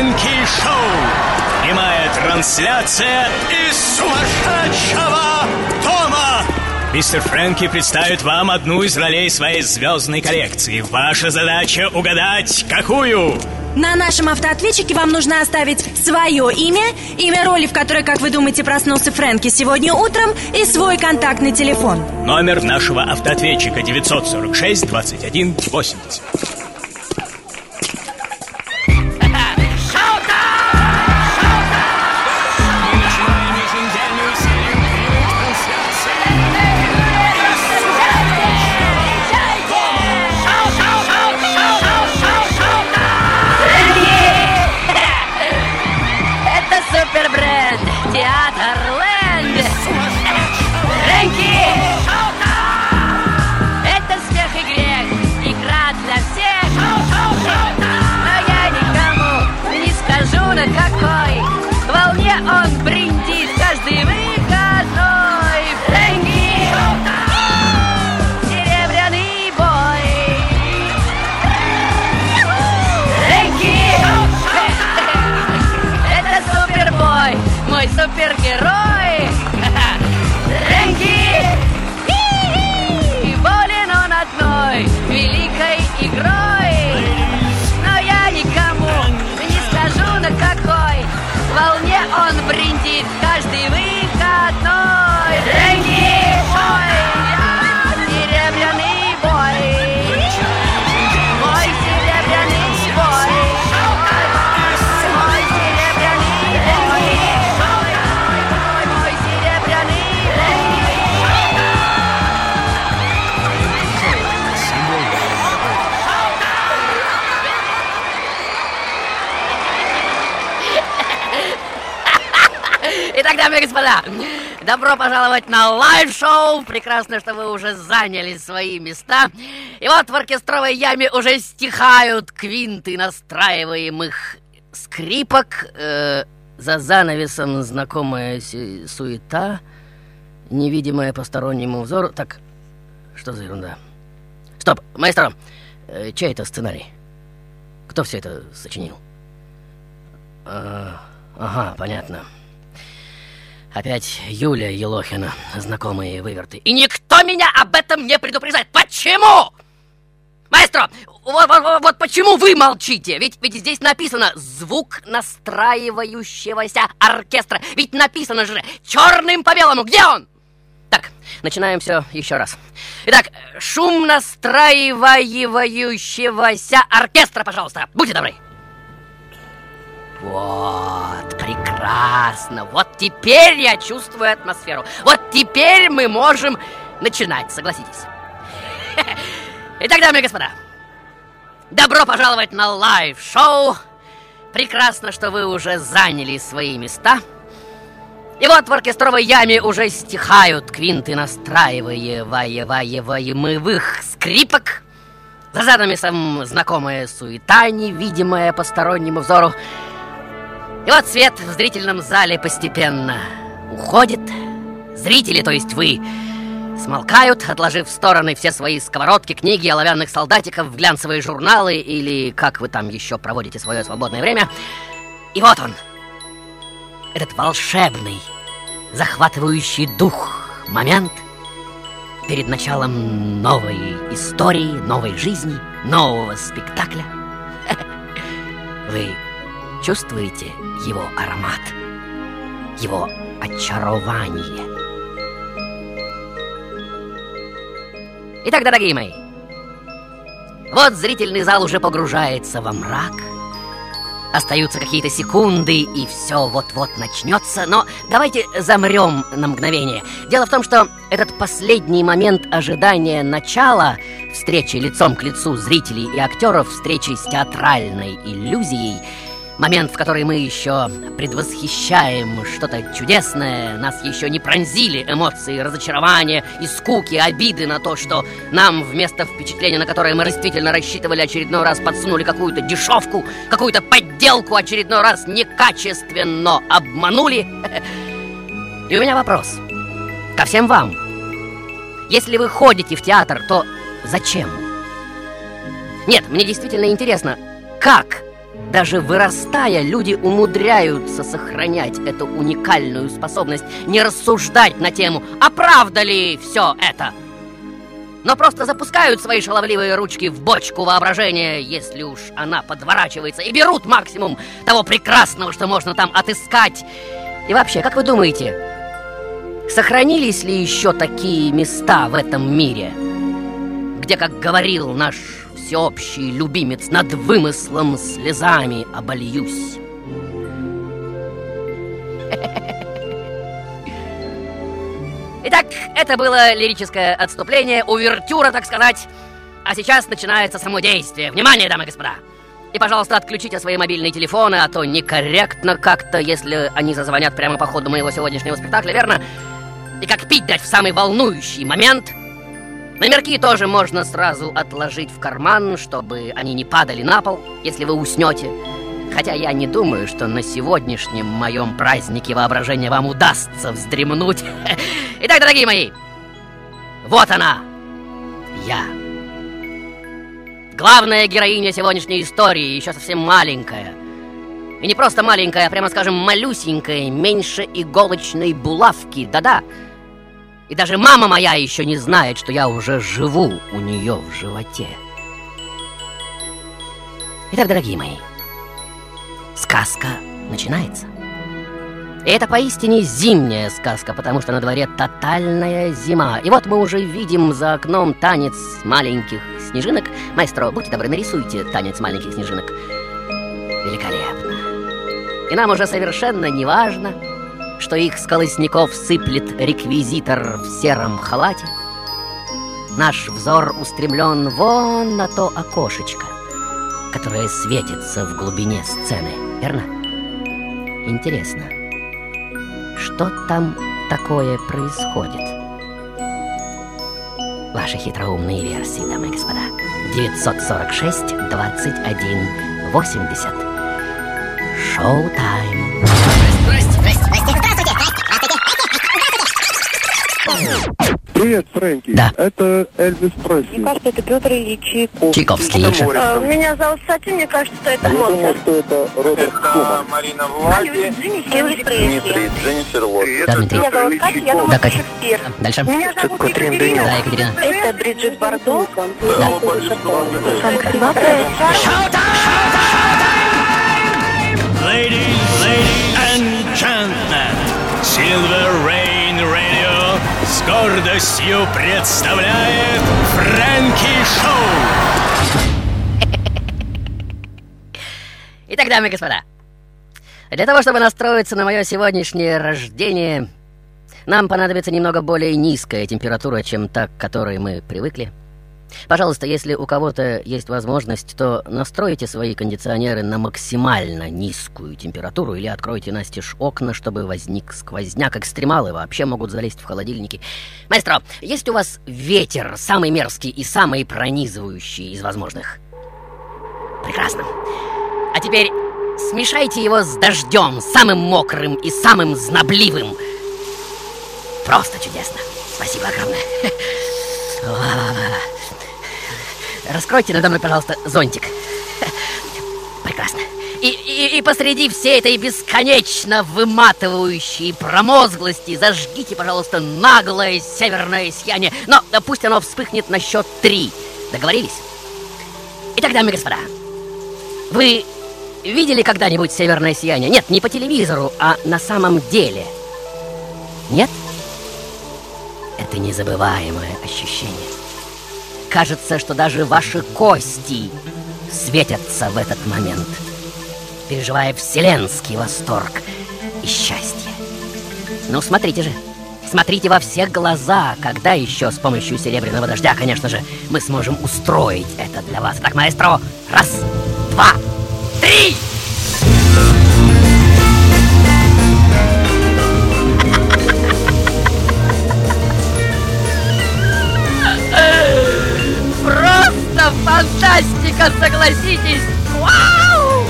Фрэнки Шоу. Прямая трансляция из сумасшедшего дома. Мистер Фрэнки представит вам одну из ролей своей звездной коллекции. Ваша задача угадать, какую? На нашем автоответчике вам нужно оставить свое имя, имя роли, в которой, как вы думаете, проснулся Фрэнки сегодня утром, и свой контактный телефон. Номер нашего автоответчика 946 21 80. Дамы и господа, добро пожаловать на лайв-шоу. Прекрасно, что вы уже заняли свои места. И вот в оркестровой яме уже стихают квинты настраиваемых скрипок. Э, за занавесом знакомая суета, невидимая постороннему взору. Так, что за ерунда? Стоп, маэстро, э, чей это сценарий? Кто все это сочинил? А, ага, понятно. Опять Юлия Елохина, знакомые выверты. И никто меня об этом не предупреждает. Почему? Маэстро, вот- вот- вот почему вы молчите? Ведь, ведь здесь написано «звук настраивающегося оркестра». Ведь написано же черным по белому. Где он? Так, начинаем все еще раз. Итак, шум настраивающегося оркестра, пожалуйста. Будьте добры. Вот, прекрасно. Вот теперь я чувствую атмосферу. Вот теперь мы можем начинать, согласитесь. Итак, дамы и господа, добро пожаловать на лайв-шоу. Прекрасно, что вы уже заняли свои места. И вот в оркестровой яме уже стихают квинты настраиваемых скрипок. За занавесом знакомая суета, невидимая постороннему взору. И вот свет в зрительном зале постепенно уходит. Зрители, то есть вы, смолкают, отложив в стороны все свои сковородки, книги, оловянных солдатиков, глянцевые журналы или как вы там еще проводите свое свободное время. И вот он, этот волшебный, захватывающий дух момент перед началом новой истории, новой жизни, нового спектакля. Вы чувствуете его аромат, его очарование. Итак, дорогие мои, вот зрительный зал уже погружается во мрак. Остаются какие-то секунды, и все вот-вот начнется. Но давайте замрем на мгновение. Дело в том, что этот последний момент ожидания начала встречи лицом к лицу зрителей и актеров, встречи с театральной иллюзией, Момент, в который мы еще предвосхищаем что-то чудесное, нас еще не пронзили эмоции разочарования и скуки, обиды на то, что нам вместо впечатления, на которое мы действительно рассчитывали, очередной раз подсунули какую-то дешевку, какую-то подделку, очередной раз некачественно обманули. И у меня вопрос ко всем вам. Если вы ходите в театр, то зачем? Нет, мне действительно интересно, как даже вырастая, люди умудряются сохранять эту уникальную способность не рассуждать на тему «А правда ли все это?» но просто запускают свои шаловливые ручки в бочку воображения, если уж она подворачивается, и берут максимум того прекрасного, что можно там отыскать. И вообще, как вы думаете, сохранились ли еще такие места в этом мире, где, как говорил наш всеобщий любимец, над вымыслом слезами обольюсь. Итак, это было лирическое отступление, увертюра, так сказать. А сейчас начинается само действие. Внимание, дамы и господа! И, пожалуйста, отключите свои мобильные телефоны, а то некорректно как-то, если они зазвонят прямо по ходу моего сегодняшнего спектакля, верно? И как пить дать в самый волнующий момент – Номерки тоже можно сразу отложить в карман, чтобы они не падали на пол, если вы уснете. Хотя я не думаю, что на сегодняшнем моем празднике воображения вам удастся вздремнуть. Итак, дорогие мои, вот она, я. Главная героиня сегодняшней истории, еще совсем маленькая. И не просто маленькая, а прямо скажем малюсенькая, меньше иголочной булавки, да-да. И даже мама моя еще не знает, что я уже живу у нее в животе. Итак, дорогие мои, сказка начинается. И это поистине зимняя сказка, потому что на дворе тотальная зима. И вот мы уже видим за окном танец маленьких снежинок. Маэстро, будьте добры, нарисуйте танец маленьких снежинок. Великолепно. И нам уже совершенно не важно, что их с колосников сыплет реквизитор в сером халате. Наш взор устремлен вон на то окошечко, которое светится в глубине сцены, верно? Интересно, что там такое происходит? Ваши хитроумные версии, дамы и господа. 946 21 80. Шоу-тайм. Привет, Фрэнки. Да. Это Эльвис Пресли. Мне кажется, это Петр Ильич Чайковский. А, Меня зовут Сатин, мне кажется, что это Я Моцарт. что это Роберт Шуман. Марина Элвис Пресли. Дженнифер Лопес. Да, Дмитрий. Меня зовут Катя, я думаю, Да, это Катя. Шекспир. Дальше. Меня зовут Катрин Екатерина. Да, Екатерина. Это Бриджит Бардо. Да. Ladies, ladies and gentlemen, Silver Rain гордостью представляет Фрэнки Шоу. Итак, дамы и господа, для того, чтобы настроиться на мое сегодняшнее рождение, нам понадобится немного более низкая температура, чем та, к которой мы привыкли. Пожалуйста, если у кого-то есть возможность, то настройте свои кондиционеры на максимально низкую температуру или откройте настежь окна, чтобы возник сквозняк. Экстремалы вообще могут залезть в холодильники. Маэстро, есть у вас ветер, самый мерзкий и самый пронизывающий из возможных? Прекрасно. А теперь смешайте его с дождем, самым мокрым и самым знобливым. Просто чудесно. Спасибо огромное. Раскройте надо мной, пожалуйста, зонтик. Прекрасно. И, и, и посреди всей этой бесконечно выматывающей промозглости зажгите, пожалуйста, наглое северное сияние. Но да, пусть оно вспыхнет на счет три. Договорились? Итак, дамы и господа, вы видели когда-нибудь северное сияние? Нет, не по телевизору, а на самом деле. Нет? Это незабываемое ощущение. Кажется, что даже ваши кости светятся в этот момент, переживая вселенский восторг и счастье. Ну, смотрите же, смотрите во все глаза, когда еще с помощью серебряного дождя, конечно же, мы сможем устроить это для вас. Так, маэстро, раз, два, три! Оглянитесь! Вау!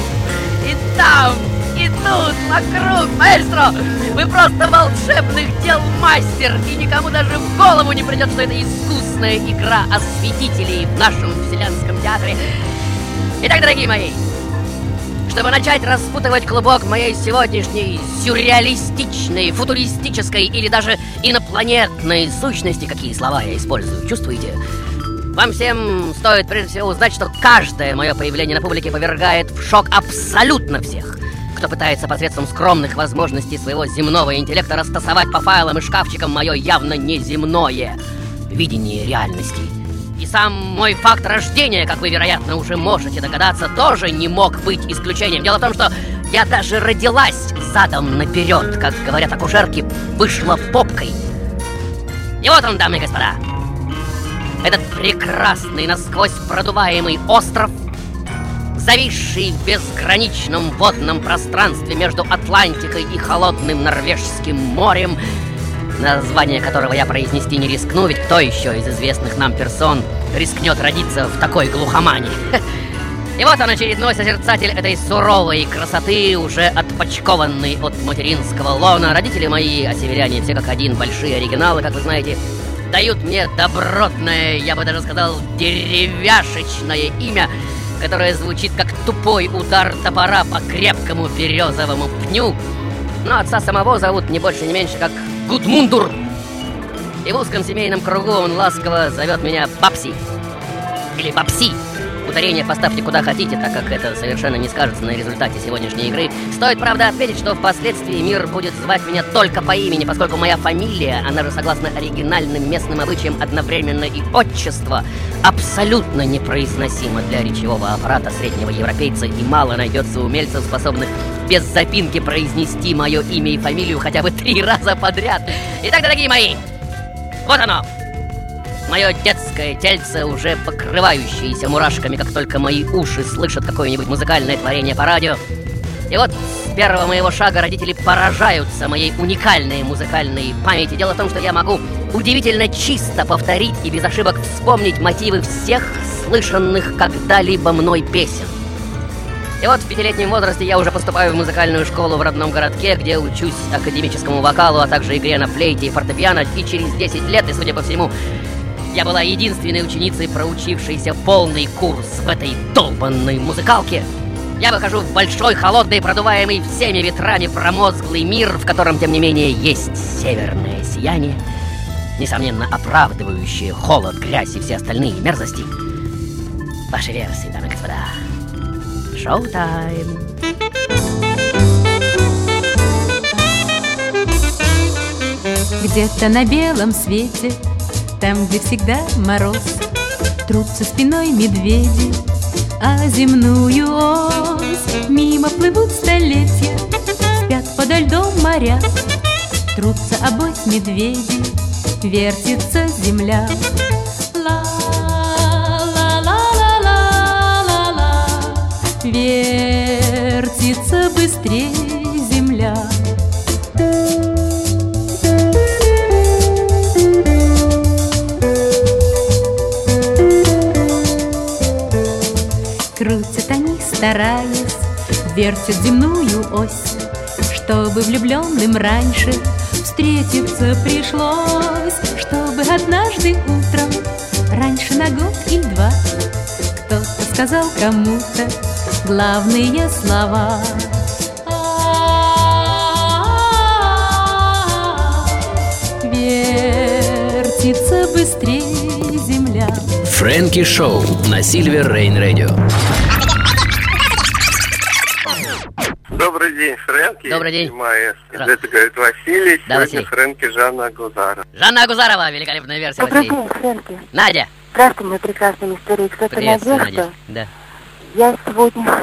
И там, и тут, вокруг, маэстро! Вы просто волшебных дел мастер! И никому даже в голову не придет, что это искусная игра осветителей в нашем вселенском театре. Итак, дорогие мои, чтобы начать распутывать клубок моей сегодняшней сюрреалистичной, футуристической или даже инопланетной сущности, какие слова я использую, чувствуете? Вам всем стоит прежде всего узнать, что каждое мое появление на публике повергает в шок абсолютно всех, кто пытается посредством скромных возможностей своего земного интеллекта растасовать по файлам и шкафчикам мое явно неземное видение реальности. И сам мой факт рождения, как вы, вероятно, уже можете догадаться, тоже не мог быть исключением. Дело в том, что я даже родилась задом наперед, как говорят акушерки, вышла попкой. И вот он, дамы и господа, этот прекрасный, насквозь продуваемый остров, зависший в безграничном водном пространстве между Атлантикой и холодным Норвежским морем, название которого я произнести не рискну, ведь кто еще из известных нам персон рискнет родиться в такой глухомане? И вот он, очередной созерцатель этой суровой красоты, уже отпочкованный от материнского лона. Родители мои, а северяне все как один, большие оригиналы, как вы знаете, дают мне добротное, я бы даже сказал, деревяшечное имя, которое звучит как тупой удар топора по крепкому березовому пню. Но отца самого зовут не больше, не меньше, как Гудмундур. И в узком семейном кругу он ласково зовет меня Бабси. Или Бабси. Ударение поставьте куда хотите, так как это совершенно не скажется на результате сегодняшней игры. Стоит, правда, отметить, что впоследствии мир будет звать меня только по имени, поскольку моя фамилия, она же согласно оригинальным местным обычаям одновременно и отчество, абсолютно непроизносима для речевого аппарата среднего европейца, и мало найдется умельцев, способных без запинки произнести мое имя и фамилию хотя бы три раза подряд. Итак, дорогие мои, вот оно, Мое детское тельце, уже покрывающееся мурашками, как только мои уши слышат какое-нибудь музыкальное творение по радио. И вот с первого моего шага родители поражаются моей уникальной музыкальной памяти. Дело в том, что я могу удивительно чисто повторить и без ошибок вспомнить мотивы всех слышанных когда-либо мной песен. И вот в пятилетнем возрасте я уже поступаю в музыкальную школу в родном городке, где учусь академическому вокалу, а также игре на флейте и фортепиано. И через 10 лет, и судя по всему, я была единственной ученицей, проучившейся полный курс в этой долбанной музыкалке. Я выхожу в большой, холодный, продуваемый всеми ветрами промозглый мир, в котором, тем не менее, есть северное сияние, несомненно, оправдывающее холод, грязь и все остальные мерзости. Ваши версии, дамы и господа. Шоу-тайм. Где-то на белом свете там, где всегда мороз, Трутся спиной медведи, а земную ось Мимо плывут столетия, спят подо льдом моря, Трутся обось медведи, вертится земля. Ла-ла-ла-ла-ла-ла, вертится быстрее земля. Стараясь, вертят земную ось, Чтобы влюбленным раньше встретиться пришлось, Чтобы однажды утром, раньше на год или два, Кто-то сказал кому-то главные слова. Вертится быстрее земля. Фрэнки Шоу на Сильвер Рейн Радио. Фрэнки. Добрый день. Маэстро. Это говорит Василий. Да, Сегодня Василий. Фрэнки Жанна Гузара. Жанна Агузарова, великолепная версия Добрый Василий. день, Фрэнки. Надя, Здравствуй, мой прекрасный мистер Икс. Это Надежда. Надя. Да. Я сегодня,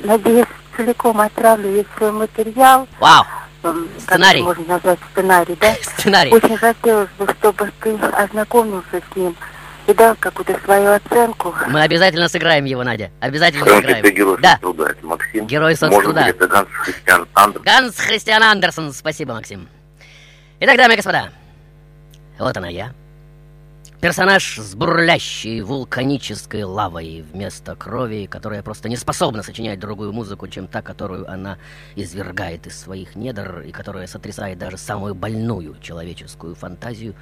надеюсь, целиком отправлю весь свой материал. Вау, М, как Сценарий. это можно назвать сценарий, да? сценарий. Очень хотелось бы, чтобы ты ознакомился с ним и дал какую-то свою оценку. Мы обязательно сыграем его, Надя. Обязательно это сыграем. герой Да, труда, это Максим. Герой Может соцтруда. быть, это Ганс Христиан Андерсон. Ганс Христиан Андерсон. Спасибо, Максим. Итак, дамы и господа, вот она я. Персонаж с бурлящей вулканической лавой вместо крови, которая просто не способна сочинять другую музыку, чем та, которую она извергает из своих недр и которая сотрясает даже самую больную человеческую фантазию,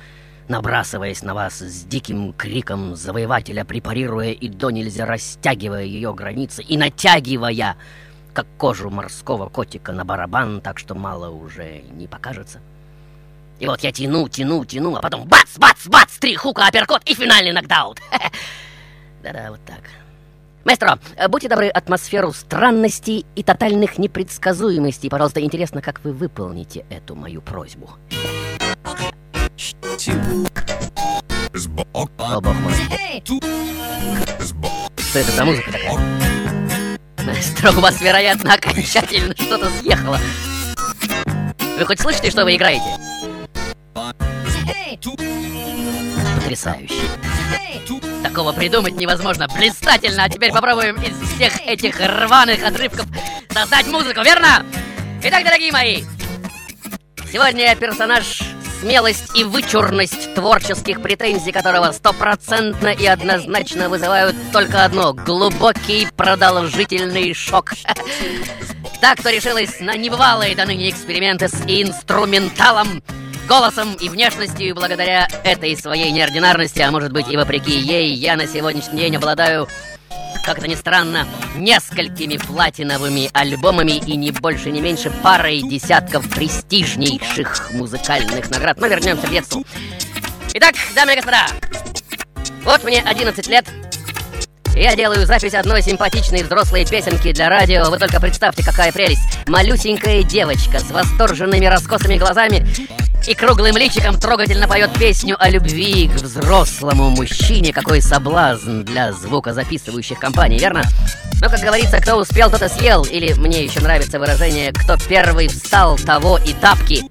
набрасываясь на вас с диким криком завоевателя, препарируя и до нельзя растягивая ее границы и натягивая, как кожу морского котика на барабан, так что мало уже не покажется. И вот я тяну, тяну, тяну, а потом бац, бац, бац, три хука, апперкот и финальный нокдаут. Да-да, вот так. Маэстро, будьте добры, атмосферу странностей и тотальных непредсказуемостей. Пожалуйста, интересно, как вы выполните эту мою просьбу. Что это за музыка такая? У вас, вероятно, окончательно что-то съехало. Вы хоть слышите, что вы играете? Потрясающе. Такого придумать невозможно. Блистательно. А теперь попробуем из всех этих рваных отрывков создать музыку, верно? Итак, дорогие мои, сегодня я персонаж смелость и вычурность творческих претензий которого стопроцентно и однозначно вызывают только одно — глубокий продолжительный шок. Так, кто решилась на небывалые до ныне эксперименты с инструменталом, голосом и внешностью, благодаря этой своей неординарности, а может быть и вопреки ей, я на сегодняшний день обладаю как это ни странно, несколькими платиновыми альбомами и не больше, не меньше парой десятков престижнейших музыкальных наград. Но вернемся к детству. Итак, дамы и господа, вот мне 11 лет, я делаю запись одной симпатичной взрослой песенки для радио. Вы только представьте, какая прелесть. Малюсенькая девочка с восторженными раскосыми глазами и круглым личиком трогательно поет песню о любви к взрослому мужчине. Какой соблазн для звукозаписывающих компаний, верно? Но, как говорится, кто успел, тот и съел. Или мне еще нравится выражение «кто первый встал, того и тапки».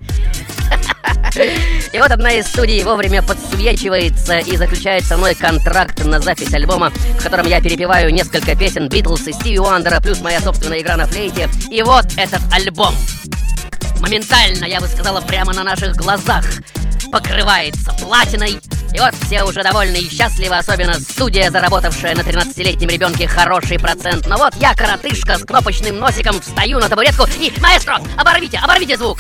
И вот одна из студий вовремя подсвечивается и заключает со мной контракт на запись альбома, в котором я перепеваю несколько песен Битлз и Стиви Уандера, плюс моя собственная игра на флейте. И вот этот альбом. Моментально, я бы сказала, прямо на наших глазах покрывается платиной. И вот все уже довольны и счастливы, особенно студия, заработавшая на 13-летнем ребенке хороший процент. Но вот я, коротышка с кнопочным носиком, встаю на табуретку и... Маэстро, оборвите, оборвите звук!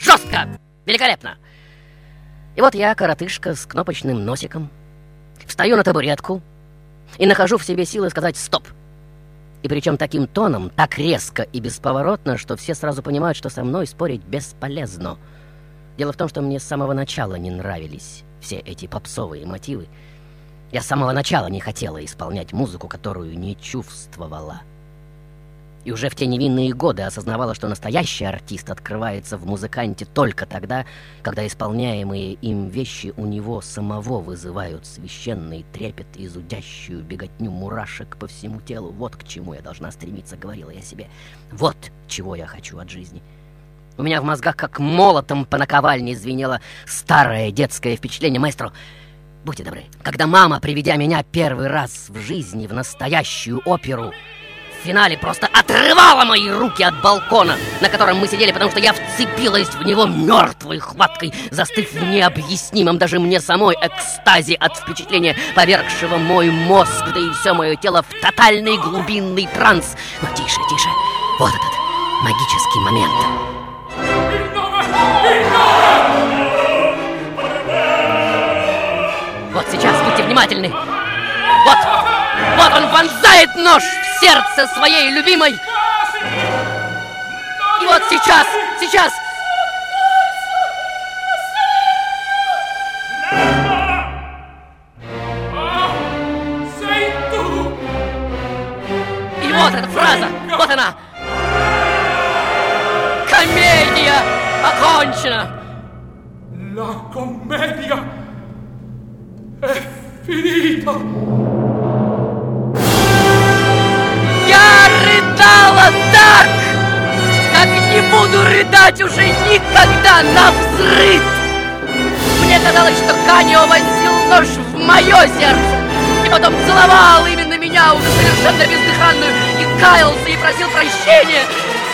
Жестко! Великолепно! И вот я, коротышка с кнопочным носиком, встаю на табуретку и нахожу в себе силы сказать «стоп». И причем таким тоном, так резко и бесповоротно, что все сразу понимают, что со мной спорить бесполезно. Дело в том, что мне с самого начала не нравились все эти попсовые мотивы. Я с самого начала не хотела исполнять музыку, которую не чувствовала. И уже в те невинные годы осознавала, что настоящий артист открывается в музыканте только тогда, когда исполняемые им вещи у него самого вызывают священный трепет и зудящую беготню мурашек по всему телу. Вот к чему я должна стремиться, говорила я себе. Вот чего я хочу от жизни. У меня в мозгах как молотом по наковальне звенело старое детское впечатление. Маэстро, будьте добры, когда мама, приведя меня первый раз в жизни в настоящую оперу, в финале просто отрывала мои руки от балкона, на котором мы сидели, потому что я вцепилась в него мертвой хваткой, застыв в необъяснимом даже мне самой экстазе от впечатления, повергшего мой мозг, да и все мое тело в тотальный глубинный транс. Но тише, тише, вот этот магический момент. Вот сейчас будьте внимательны. Вот, он вонзает нож в сердце своей любимой. И вот сейчас, сейчас. И вот эта фраза, вот она. Комедия окончена. La commedia è finita. Буду рыдать уже никогда на взрыв. Мне казалось, что Канио вонзил нож в мое сердце и потом целовал именно меня, уже совершенно бездыханную, и каялся и просил прощения.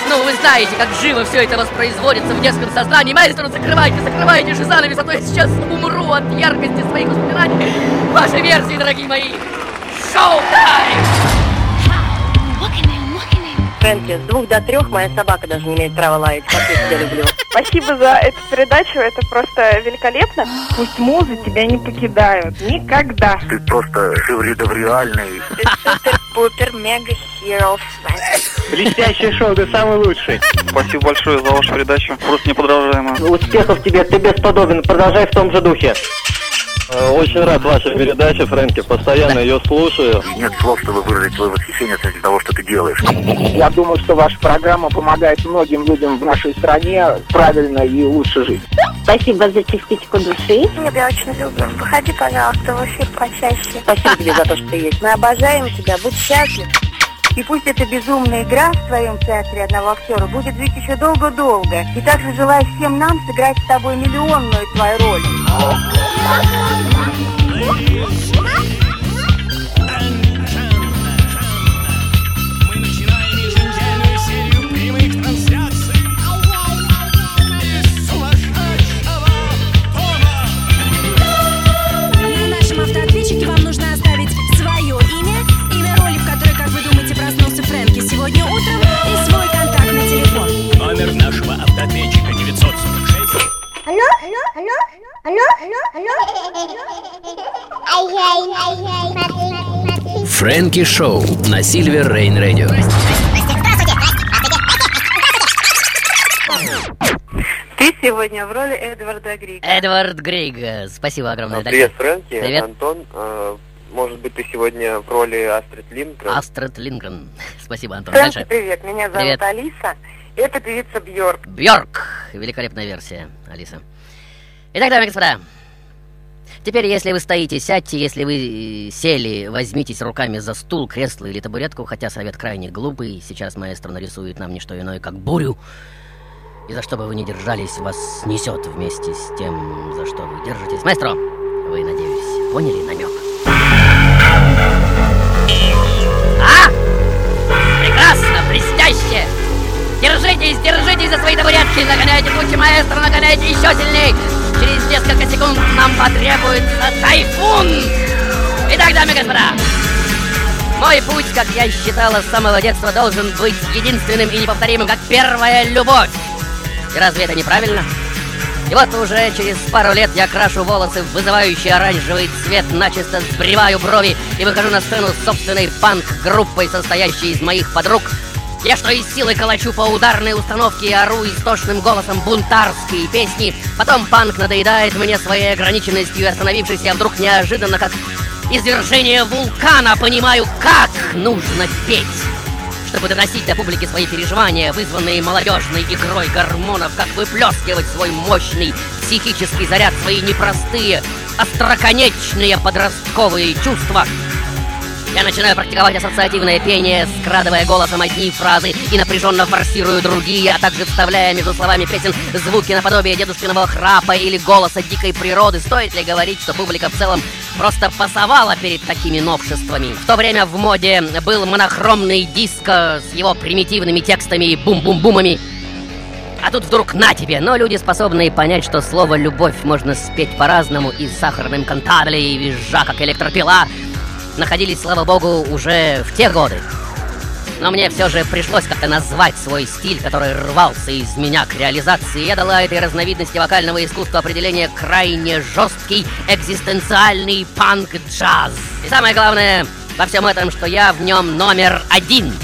Ну, вы знаете, как живо все это воспроизводится в детском сознании. Маэстро, закрывайте, закрывайте же занавес, а то я сейчас умру от яркости своих воспоминаний. Ваши версии, дорогие мои. Шоу-тайм! Фрэнки, с двух до трех моя собака даже не имеет права лаять, как я тебя люблю. Спасибо за эту передачу, это просто великолепно. Пусть музы тебя не покидают. Никогда. Ты просто шевридовреальный. Супер, мега хиро Блестящее шоу, ты самый лучший. Спасибо большое за вашу передачу. Просто неподражаемо. Успехов тебе, ты бесподобен. Продолжай в том же духе. Э, Очень рад вашей передаче, Фрэнки. Постоянно ее слушаю. Нет слов, чтобы выразить свое восхищение относительно того, что ты делаешь. Я думаю, что ваша программа помогает многим людям в нашей стране правильно и лучше жить. Спасибо за частичку души. Мы тебя очень любим. Выходи, пожалуйста, в эфир почаще. Спасибо тебе за то, что ты есть. Мы обожаем тебя, будь счастлив. И пусть эта безумная игра в твоем театре одного актера будет жить еще долго-долго. И также желаю всем нам сыграть с тобой миллионную твою роль. Мы начинаем еженедельную серию прямых трансляций из сумасшедшего дома. На нашем автоответчике вам нужно оставить свое имя, имя роли, в которой, как вы думаете, проснулся Фрэнки сегодня утром, и свой контактный телефон. Номер нашего автоответчика 946. Алло, алло, алло, Фрэнки Шоу на Сильвер Рейн Радио. Ты сегодня в роли Эдварда Грига. Эдвард Грейг, э, спасибо огромное. Привет, Фрэнки, Привет. Антон. Э, Может быть, ты сегодня в роли Астрид Лингрен? Астрид Лингрен. Спасибо, Антон. Фрэнки, Дальше. привет, меня зовут Привет. Алиса. Это певица Бьорк. Бьорк. Великолепная версия, Алиса. Итак, дамы и господа, теперь, если вы стоите, сядьте, если вы э, сели, возьмитесь руками за стул, кресло или табуретку, хотя совет крайне глупый. Сейчас маэстро нарисует нам не что иное, как бурю. И за что бы вы ни держались, вас снесет вместе с тем, за что вы держитесь. Маэстро, вы, надеюсь, поняли намек? А! Прекрасно, блестяще! Держитесь, держитесь за свои табуретки, нагоняйте тучи маэстро, нагоняйте еще сильней! Через несколько секунд нам потребуется тайфун! Итак, дамы и господа, мой путь, как я считала с самого детства, должен быть единственным и неповторимым, как первая любовь. И разве это неправильно? И вот уже через пару лет я крашу волосы в вызывающий оранжевый цвет, начисто сбриваю брови и выхожу на сцену с собственной панк-группой, состоящей из моих подруг. Я что из силы калачу по ударной установке и ору истошным голосом бунтарские песни. Потом панк надоедает мне своей ограниченностью и остановившись, я вдруг неожиданно, как извержение вулкана, понимаю, как нужно петь чтобы доносить до публики свои переживания, вызванные молодежной игрой гормонов, как выплескивать свой мощный психический заряд, свои непростые, остроконечные подростковые чувства. Я начинаю практиковать ассоциативное пение, скрадывая голосом одни фразы и напряженно форсирую другие, а также вставляя между словами песен звуки наподобие дедушкиного храпа или голоса дикой природы. Стоит ли говорить, что публика в целом просто пасовала перед такими новшествами? В то время в моде был монохромный диско с его примитивными текстами и бум-бум-бумами. А тут вдруг на тебе, но люди, способные понять, что слово «любовь» можно спеть по-разному и сахарным кантабле, и визжа, как электропила, находились, слава богу, уже в те годы. Но мне все же пришлось как-то назвать свой стиль, который рвался из меня к реализации. Я дала этой разновидности вокального искусства определение крайне жесткий экзистенциальный панк-джаз. И самое главное во всем этом, что я в нем номер один.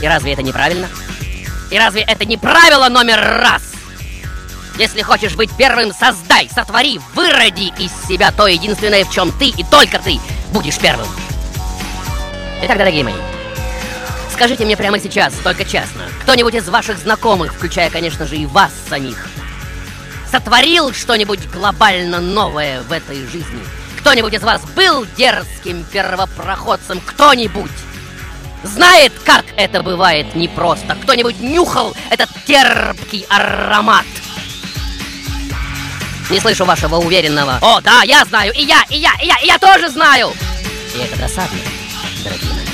И разве это неправильно? И разве это не правило номер раз? Если хочешь быть первым, создай, сотвори, выроди из себя то единственное, в чем ты и только ты будешь первым. Итак, дорогие мои, скажите мне прямо сейчас, только честно, кто-нибудь из ваших знакомых, включая, конечно же, и вас самих, сотворил что-нибудь глобально новое в этой жизни? Кто-нибудь из вас был дерзким первопроходцем? Кто-нибудь? Знает, как это бывает непросто? Кто-нибудь нюхал этот терпкий аромат? Не слышу вашего уверенного О, да, я знаю, и я, и я, и я, и я тоже знаю И это досадно, дорогие мои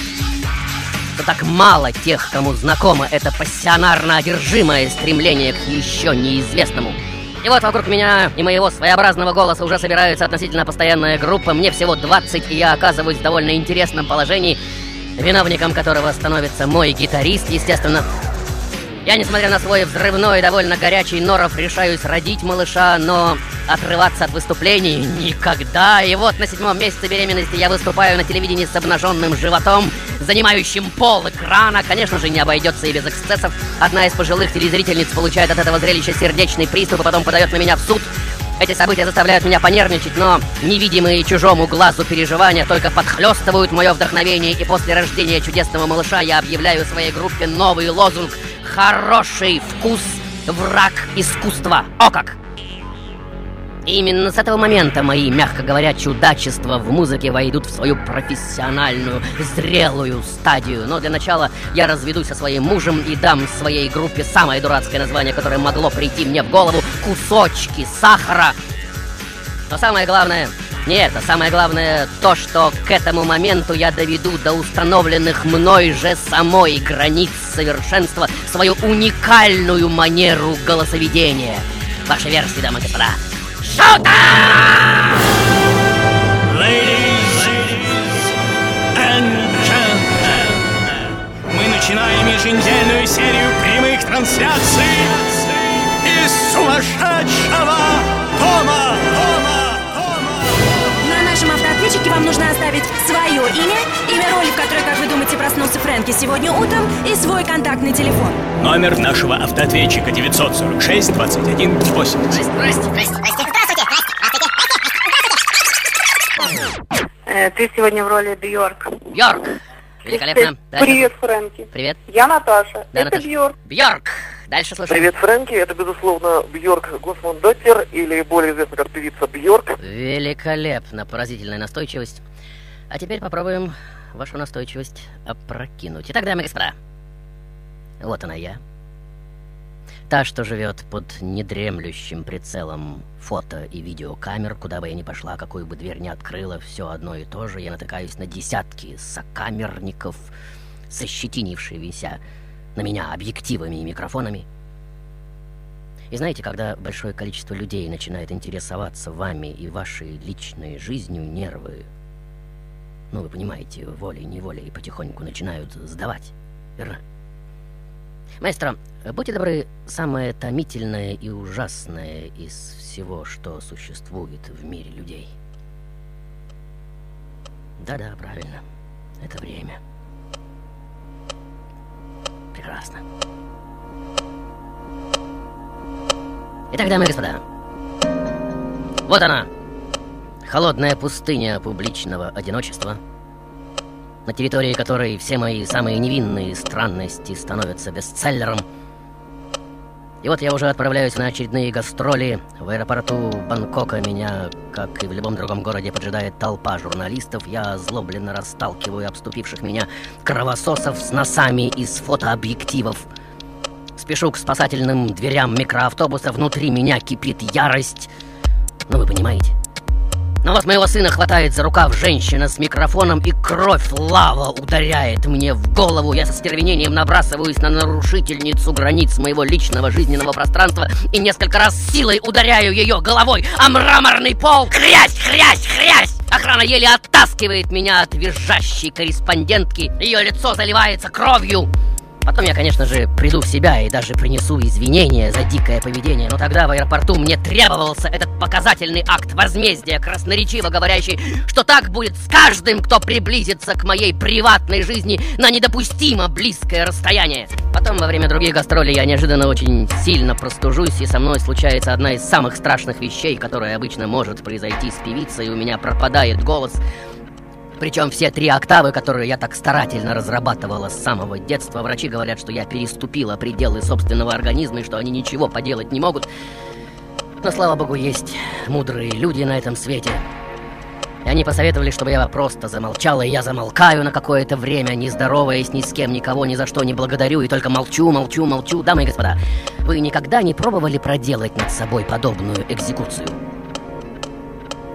что так мало тех, кому знакомо это пассионарно одержимое стремление к еще неизвестному. И вот вокруг меня и моего своеобразного голоса уже собирается относительно постоянная группа. Мне всего 20, и я оказываюсь в довольно интересном положении, виновником которого становится мой гитарист, естественно. Я, несмотря на свой взрывной, довольно горячий норов, решаюсь родить малыша, но отрываться от выступлений никогда. И вот на седьмом месяце беременности я выступаю на телевидении с обнаженным животом, занимающим пол экрана. Конечно же, не обойдется и без эксцессов. Одна из пожилых телезрительниц получает от этого зрелища сердечный приступ, и потом подает на меня в суд. Эти события заставляют меня понервничать, но невидимые чужому глазу переживания только подхлестывают мое вдохновение, и после рождения чудесного малыша я объявляю своей группе новый лозунг «Хороший вкус – враг искусства». О как! Именно с этого момента мои, мягко говоря, чудачества в музыке войдут в свою профессиональную, зрелую стадию. Но для начала я разведусь со своим мужем и дам своей группе самое дурацкое название, которое могло прийти мне в голову — «Кусочки сахара». Но самое главное не это. Самое главное то, что к этому моменту я доведу до установленных мной же самой границ совершенства свою уникальную манеру голосоведения. Ваши версии, дамы и господа. Мы начинаем еженедельную серию прямых трансляций из сумасшедшего дома. Нашем автоответчике вам нужно оставить свое имя, имя роли, в которой, как вы думаете, проснулся Фрэнки сегодня утром, и свой контактный телефон. Номер нашего автоответчика 946 21 80. Здрасте, здрасте, здрасте. Э, Ты сегодня в роли Бьорк. Бьорк. Великолепно. Привет, Фрэнки. Привет. Я Наташа. Да, Это Наташа. Бьорк. Бьорк. Дальше слушаем. Привет, Фрэнки. Это, безусловно, Бьорк Госман Доттер, или более известно как певица Бьорк. Великолепно. Поразительная настойчивость. А теперь попробуем вашу настойчивость опрокинуть. Итак, дамы и господа, вот она я. Та, что живет под недремлющим прицелом фото и видеокамер, куда бы я ни пошла, какую бы дверь ни открыла, все одно и то же. Я натыкаюсь на десятки сокамерников, сощетинившиеся на меня объективами и микрофонами. И знаете, когда большое количество людей начинает интересоваться вами и вашей личной жизнью, нервы, ну, вы понимаете, волей-неволей потихоньку начинают сдавать, верно? Маэстро, будьте добры, самое томительное и ужасное из всего, что существует в мире людей. Да-да, правильно. Это время. Прекрасно. Итак, дамы и господа, вот она, холодная пустыня публичного одиночества, на территории которой все мои самые невинные странности становятся бестселлером. И вот я уже отправляюсь на очередные гастроли. В аэропорту Бангкока меня, как и в любом другом городе, поджидает толпа журналистов. Я злобленно расталкиваю обступивших меня кровососов с носами из фотообъективов. Спешу к спасательным дверям микроавтобуса. Внутри меня кипит ярость. Ну, вы понимаете. Но вот моего сына хватает за рукав женщина с микрофоном, и кровь лава ударяет мне в голову. Я со стервенением набрасываюсь на нарушительницу границ моего личного жизненного пространства и несколько раз силой ударяю ее головой о мраморный пол. Хрясь, хрясь, хрясь! Охрана еле оттаскивает меня от визжащей корреспондентки. Ее лицо заливается кровью. Потом я, конечно же, приду в себя и даже принесу извинения за дикое поведение, но тогда в аэропорту мне требовался этот показательный акт возмездия, красноречиво говорящий, что так будет с каждым, кто приблизится к моей приватной жизни на недопустимо близкое расстояние. Потом, во время других гастролей, я неожиданно очень сильно простужусь, и со мной случается одна из самых страшных вещей, которая обычно может произойти с певицей, у меня пропадает голос, причем все три октавы, которые я так старательно разрабатывала с самого детства, врачи говорят, что я переступила пределы собственного организма и что они ничего поделать не могут. Но, слава богу, есть мудрые люди на этом свете. И они посоветовали, чтобы я просто замолчала, и я замолкаю на какое-то время, не здороваясь ни с кем, никого, ни за что не благодарю, и только молчу, молчу, молчу. Дамы и господа, вы никогда не пробовали проделать над собой подобную экзекуцию?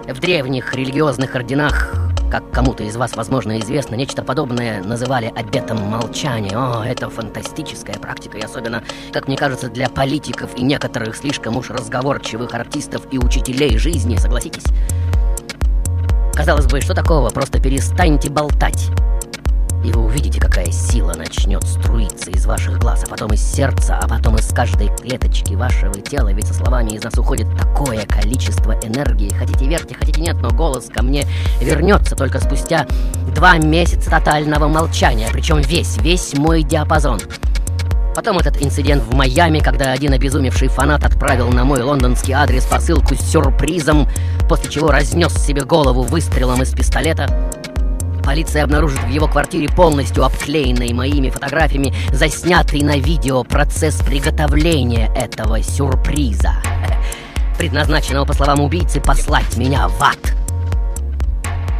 В древних религиозных орденах Как кому-то из вас, возможно, известно, нечто подобное называли обетом молчания. О, это фантастическая практика, и особенно, как мне кажется, для политиков и некоторых слишком уж разговорчивых артистов и учителей жизни, согласитесь? Казалось бы, что такого? Просто перестаньте болтать. И вы увидите, какая сила начнет струиться из ваших глаз, а потом из сердца, а потом из каждой клеточки вашего тела. Ведь со словами из нас уходит такое количество энергии. Хотите верьте, хотите нет, но голос ко мне вернется только спустя два месяца тотального молчания. Причем весь, весь мой диапазон. Потом этот инцидент в Майами, когда один обезумевший фанат отправил на мой лондонский адрес посылку с сюрпризом, после чего разнес себе голову выстрелом из пистолета. Полиция обнаружит в его квартире полностью обклеенный моими фотографиями заснятый на видео процесс приготовления этого сюрприза, предназначенного, по словам убийцы, послать меня в ад.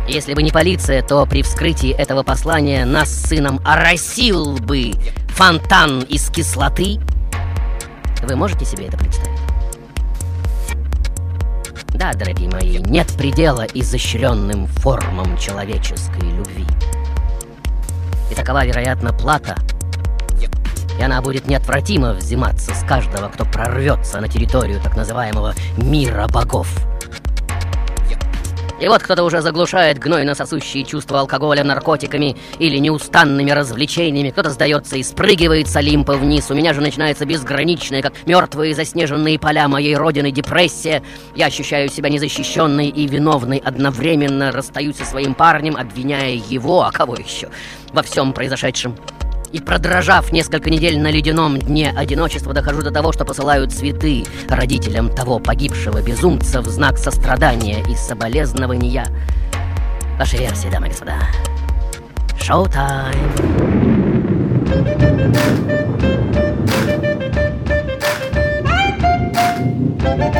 Если бы не полиция, то при вскрытии этого послания нас с сыном оросил бы фонтан из кислоты. Вы можете себе это представить? Да, дорогие мои, нет предела изощренным формам человеческой любви. И такова, вероятно, плата. И она будет неотвратимо взиматься с каждого, кто прорвется на территорию так называемого «мира богов». И вот кто-то уже заглушает гнойно сосущие чувства алкоголя, наркотиками или неустанными развлечениями. Кто-то сдается и спрыгивает с Олимпа вниз. У меня же начинается безграничная, как мертвые заснеженные поля моей родины, депрессия. Я ощущаю себя незащищенной и виновной одновременно. Расстаюсь со своим парнем, обвиняя его, а кого еще, во всем произошедшем. И продрожав несколько недель на ледяном дне одиночества, дохожу до того, что посылаю цветы родителям того погибшего безумца в знак сострадания и соболезнования. Ваша версия, дамы и господа. Шоу-тайм! Party,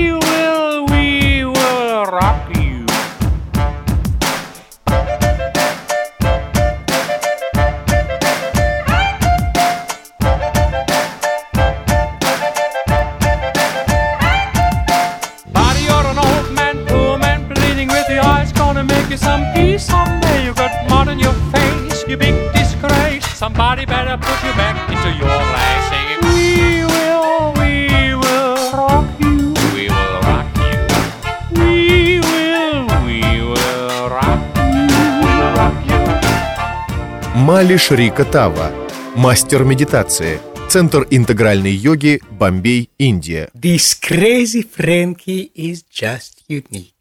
Мали Шрика Тава, мастер медитации, Центр интегральной йоги, Бомбей, Индия. This crazy Frankie is just unique.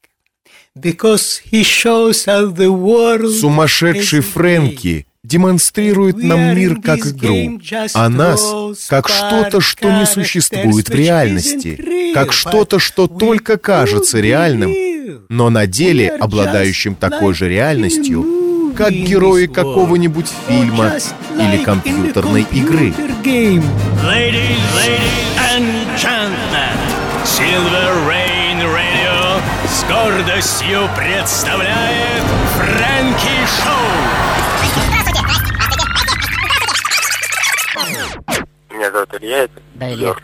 Because he shows how the world Сумасшедший Фрэнки демонстрирует нам мир как игру, а нас как что-то, что не существует в реальности, как что-то, что только кажется реальным, но на деле обладающим такой же реальностью, как герои какого-нибудь фильма или компьютерной игры. Silver Rain Radio с гордостью представляет Фрэнки Шоу. Меня зовут Илья, это Да, Илья.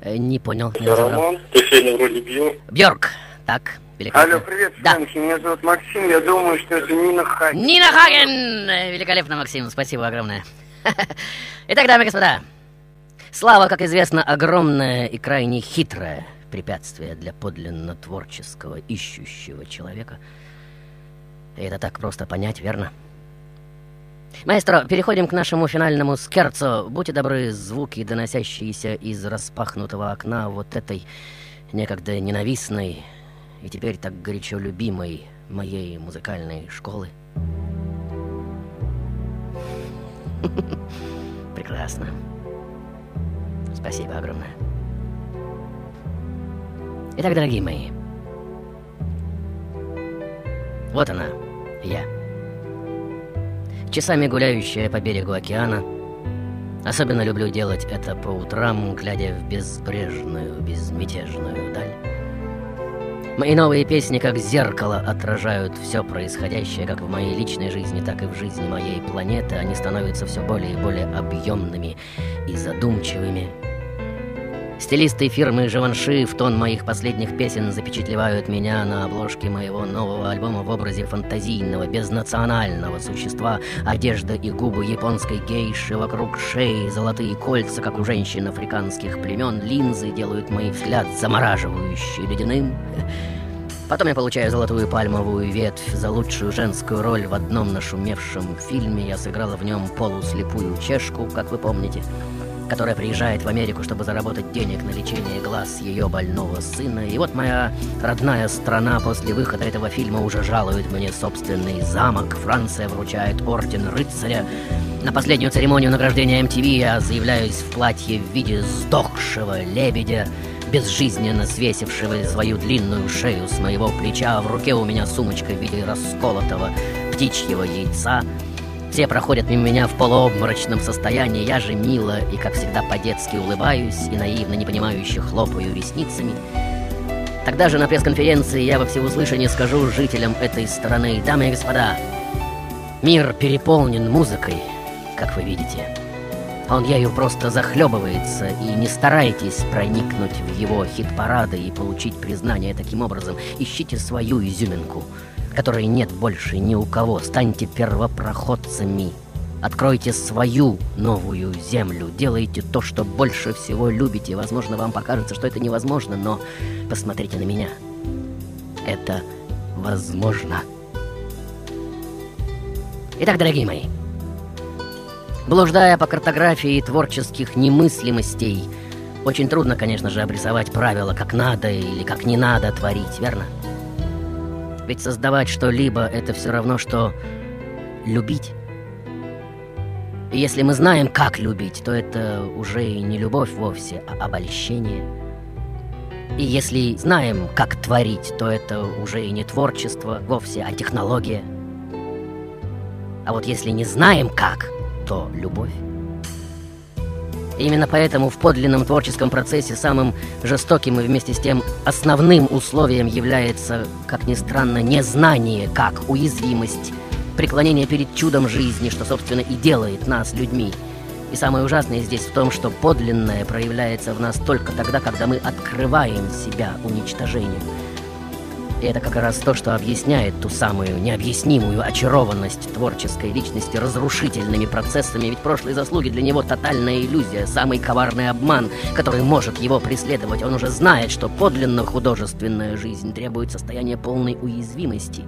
Э, Не понял. Я. Роман, ты сегодня вроде Бьорк. Бьорк. Так, великолепно. Алло, привет, Фрэнки, меня зовут Максим, я думаю, что это Нина Хаген. Нина Хаген! Великолепно, Максим, спасибо огромное. Итак, дамы и господа, слава, как известно, огромное и крайне хитрое препятствие для подлинно творческого, ищущего человека. И это так просто понять, верно? Маэстро, переходим к нашему финальному скерцо. Будьте добры, звуки, доносящиеся из распахнутого окна вот этой некогда ненавистной и теперь так горячо любимой моей музыкальной школы. Прекрасно. Спасибо огромное. Итак, дорогие мои, вот она, я. Часами гуляющая по берегу океана, Особенно люблю делать это по утрам, глядя в безбрежную, безмятежную даль. Мои новые песни как зеркало отражают все происходящее как в моей личной жизни, так и в жизни моей планеты. Они становятся все более и более объемными и задумчивыми. Стилисты фирмы Живанши в тон моих последних песен запечатлевают меня на обложке моего нового альбома в образе фантазийного, безнационального существа, одежда и губы японской гейши вокруг шеи, золотые кольца, как у женщин африканских племен, линзы делают мой взгляд замораживающий ледяным. Потом я получаю золотую пальмовую ветвь за лучшую женскую роль в одном нашумевшем фильме. Я сыграла в нем полуслепую чешку, как вы помните которая приезжает в Америку, чтобы заработать денег на лечение глаз ее больного сына. И вот моя родная страна после выхода этого фильма уже жалует мне собственный замок. Франция вручает орден рыцаря. На последнюю церемонию награждения MTV я заявляюсь в платье в виде сдохшего лебедя, безжизненно свесившего свою длинную шею с моего плеча. В руке у меня сумочка в виде расколотого птичьего яйца — все проходят мимо меня в полуобморочном состоянии, я же мило и, как всегда, по-детски улыбаюсь и наивно непонимающе хлопаю ресницами. Тогда же на пресс-конференции я во всеуслышание скажу жителям этой страны, дамы и господа, мир переполнен музыкой, как вы видите. Он ею просто захлебывается, и не старайтесь проникнуть в его хит-парады и получить признание таким образом. Ищите свою изюминку — которой нет больше ни у кого. Станьте первопроходцами. Откройте свою новую землю. Делайте то, что больше всего любите. Возможно, вам покажется, что это невозможно, но посмотрите на меня. Это возможно. Итак, дорогие мои, блуждая по картографии творческих немыслимостей, очень трудно, конечно же, обрисовать правила, как надо или как не надо творить, верно? Ведь создавать что-либо — это все равно, что любить. И если мы знаем, как любить, то это уже и не любовь вовсе, а обольщение. И если знаем, как творить, то это уже и не творчество вовсе, а технология. А вот если не знаем как, то любовь. Именно поэтому в подлинном творческом процессе самым жестоким и вместе с тем основным условием является, как ни странно, незнание, как уязвимость, преклонение перед чудом жизни, что, собственно, и делает нас людьми. И самое ужасное здесь в том, что подлинное проявляется в нас только тогда, когда мы открываем себя уничтожению – и это как раз то, что объясняет ту самую необъяснимую очарованность творческой личности разрушительными процессами, ведь прошлые заслуги для него тотальная иллюзия, самый коварный обман, который может его преследовать. Он уже знает, что подлинно художественная жизнь требует состояния полной уязвимости,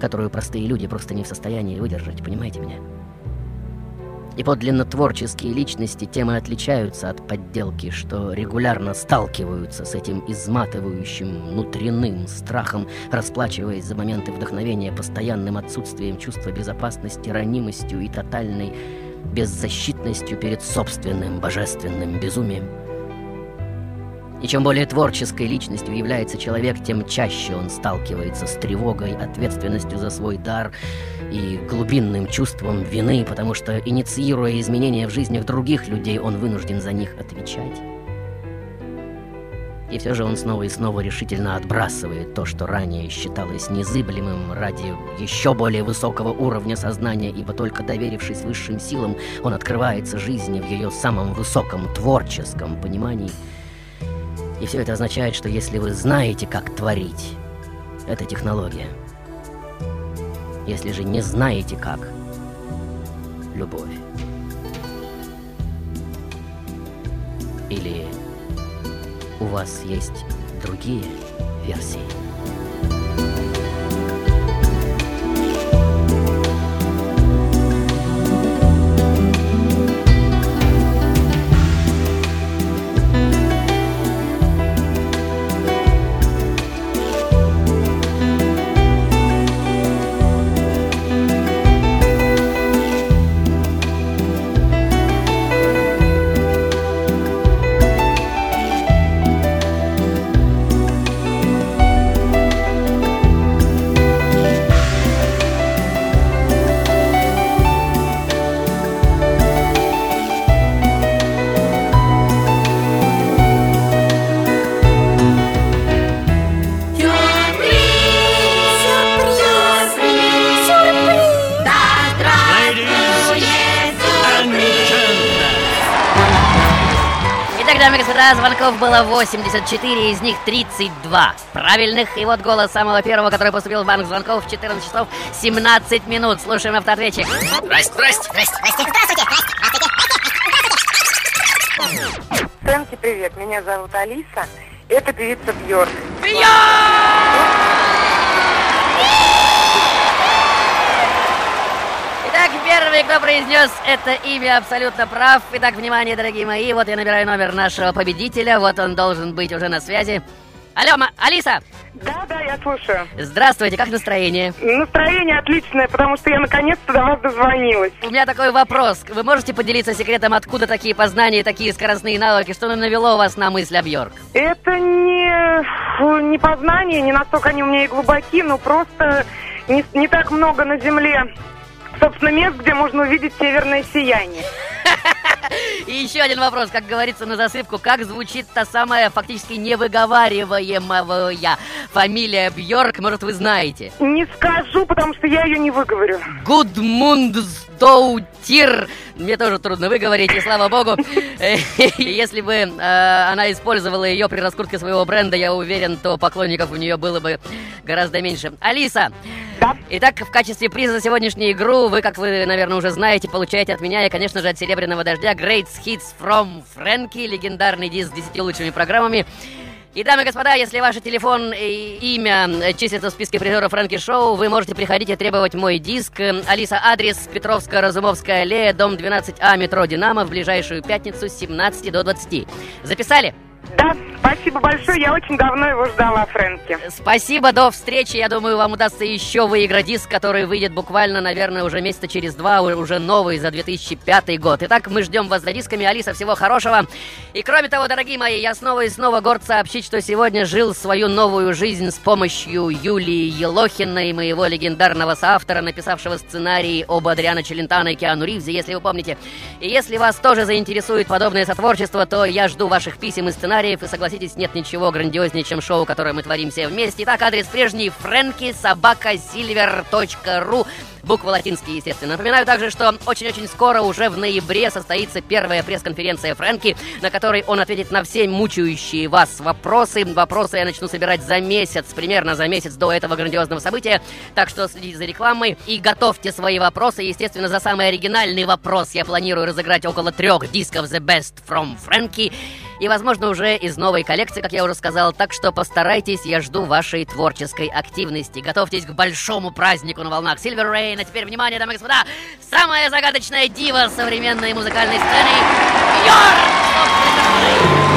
которую простые люди просто не в состоянии выдержать, понимаете меня? И подлинно творческие личности тем и отличаются от подделки, что регулярно сталкиваются с этим изматывающим внутренним страхом, расплачиваясь за моменты вдохновения постоянным отсутствием чувства безопасности, ранимостью и тотальной беззащитностью перед собственным божественным безумием. И чем более творческой личностью является человек, тем чаще он сталкивается с тревогой, ответственностью за свой дар и глубинным чувством вины, потому что, инициируя изменения в жизнях других людей, он вынужден за них отвечать. И все же он снова и снова решительно отбрасывает то, что ранее считалось незыблемым ради еще более высокого уровня сознания, ибо только доверившись высшим силам, он открывается жизни в ее самом высоком творческом понимании – и все это означает, что если вы знаете, как творить, это технология. Если же не знаете как, любовь. Или у вас есть другие версии? Дамы и господа, звонков было 84, из них 32 правильных. И вот голос самого первого, который поступил в банк звонков в 14 часов 17 минут. Слушаем автоответчик. Здрасте, здрасте, здрасте, здрасте, здравствуйте, здравствуйте, Фрэнки, привет, меня зовут Алиса. Это певица Бьорк. Итак, первый, кто произнес это имя, абсолютно прав. Итак, внимание, дорогие мои, вот я набираю номер нашего победителя, вот он должен быть уже на связи. Алло, Ма- Алиса! Да, да, я слушаю. Здравствуйте, как настроение? Настроение отличное, потому что я наконец-то до вас дозвонилась. У меня такой вопрос. Вы можете поделиться секретом, откуда такие познания, такие скоростные навыки? Что навело вас на мысль о Бьорк? Это не, не познание, не настолько они у меня и глубоки, но просто не, не так много на Земле, собственно, мест, где можно увидеть северное сияние. И еще один вопрос, как говорится на засыпку, как звучит та самая фактически невыговариваемая фамилия Бьорк, может, вы знаете? Не скажу, потому что я ее не выговорю. Гудмундсдоутир. Мне тоже трудно выговорить, и слава богу. Если бы э, она использовала ее при раскрутке своего бренда, я уверен, то поклонников у нее было бы гораздо меньше. Алиса, Итак, в качестве приза за сегодняшнюю игру вы, как вы, наверное, уже знаете, получаете от меня и, конечно же, от Серебряного Дождя Great Hits from Frankie, легендарный диск с 10 лучшими программами. И, дамы и господа, если ваш телефон и имя числится в списке призеров Фрэнки Шоу, вы можете приходить и требовать мой диск. Алиса, адрес Петровская, Разумовская аллея, дом 12А, метро «Динамо» в ближайшую пятницу с 17 до 20. Записали? Да, спасибо большое, я очень давно его ждала, Фрэнки. Спасибо, до встречи. Я думаю, вам удастся еще выиграть диск, который выйдет буквально, наверное, уже месяца через два, уже новый за 2005 год. Итак, мы ждем вас за дисками. Алиса, всего хорошего. И кроме того, дорогие мои, я снова и снова горд сообщить, что сегодня жил свою новую жизнь с помощью Юлии Елохиной, моего легендарного соавтора, написавшего сценарий об Адриано Челентано и Киану Ривзе, если вы помните. И если вас тоже заинтересует подобное сотворчество, то я жду ваших писем и сценариев. И согласитесь, нет ничего грандиознее, чем шоу, которое мы творим все вместе. Итак, адрес прежний фрэнки собака silver.ru Буквы латинские, естественно. Напоминаю также, что очень-очень скоро, уже в ноябре, состоится первая пресс-конференция Фрэнки, на которой он ответит на все мучающие вас вопросы. Вопросы я начну собирать за месяц, примерно за месяц до этого грандиозного события. Так что следите за рекламой и готовьте свои вопросы. Естественно, за самый оригинальный вопрос я планирую разыграть около трех дисков The Best from Frankie. И, возможно, уже из новой коллекции, как я уже сказал. Так что постарайтесь, я жду вашей творческой активности. Готовьтесь к большому празднику на волнах Silver Rain. А теперь, внимание, дамы и господа, самая загадочная дива современной музыкальной сцены Бьорк!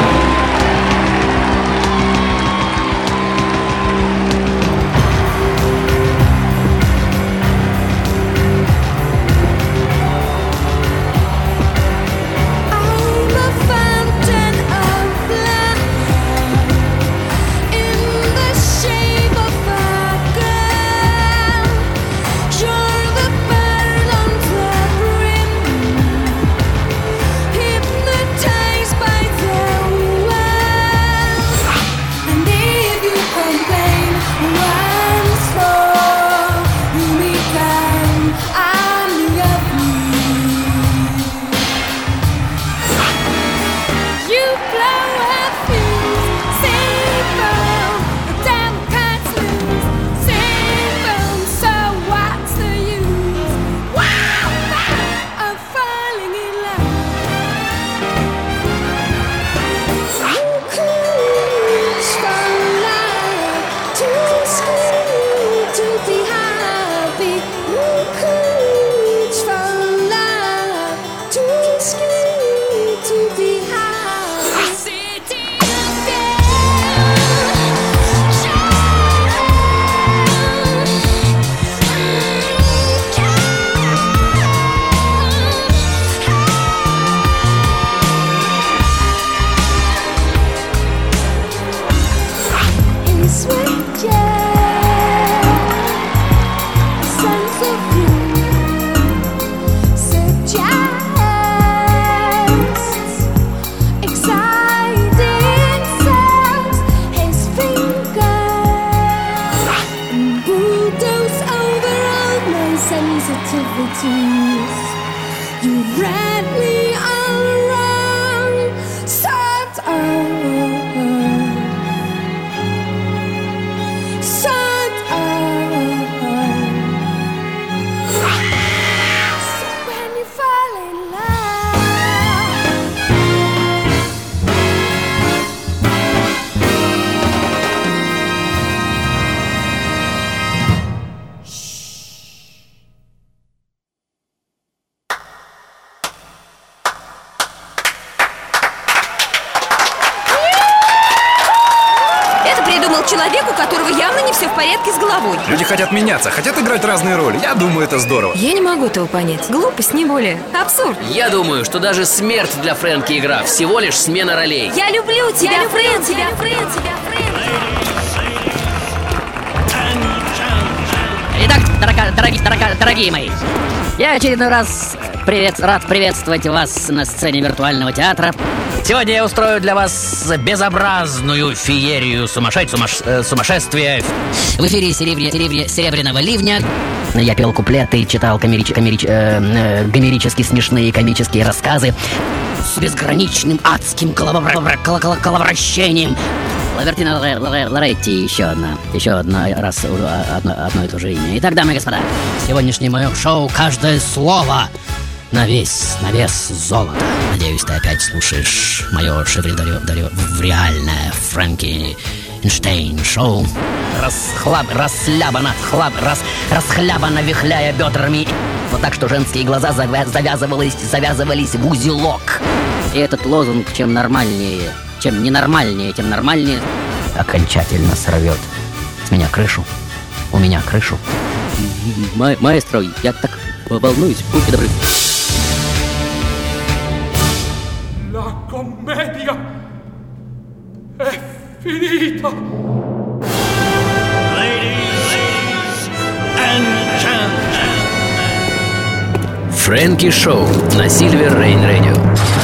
Понять. Глупость, не более. Абсурд. Я думаю, что даже смерть для Фрэнки игра всего лишь смена ролей. Я люблю тебя, Фрэн, тебя, Фрэн, тебя, Итак, дорога- дороги- дорога- дорогие мои, я очередной раз привет, рад приветствовать вас на сцене виртуального театра. Сегодня я устрою для вас безобразную феерию сумасшедь, сумаш- э, сумасшествия. В эфире серебря- серебря- «Серебряного ливня». Я пел куплеты, читал комерич- комерич- э, э, гомерически смешные комические рассказы с безграничным адским коловращением. Лавертина Лоре- Лоре- Лоретти, еще одна, еще одна раз а, одно, одно и то же имя. Итак, дамы и господа, сегодняшнее мое шоу «Каждое слово» на вес, на вес золота. Надеюсь, ты опять слушаешь мое шевредарё дарё в реальное Фрэнки Эйнштейн шоу. Расхлаб, расслабано, хлаб, рас, расхлябано, вихляя бедрами. Вот так, что женские глаза завя- завязывались, завязывались в узелок. И этот лозунг, чем нормальнее, чем ненормальнее, тем нормальнее, окончательно сорвет с меня крышу. У меня крышу. Ма- маэстро, я так волнуюсь, будьте добры. La commedia è finita. Фрэнки Шоу на Сильвер Рейн Радио.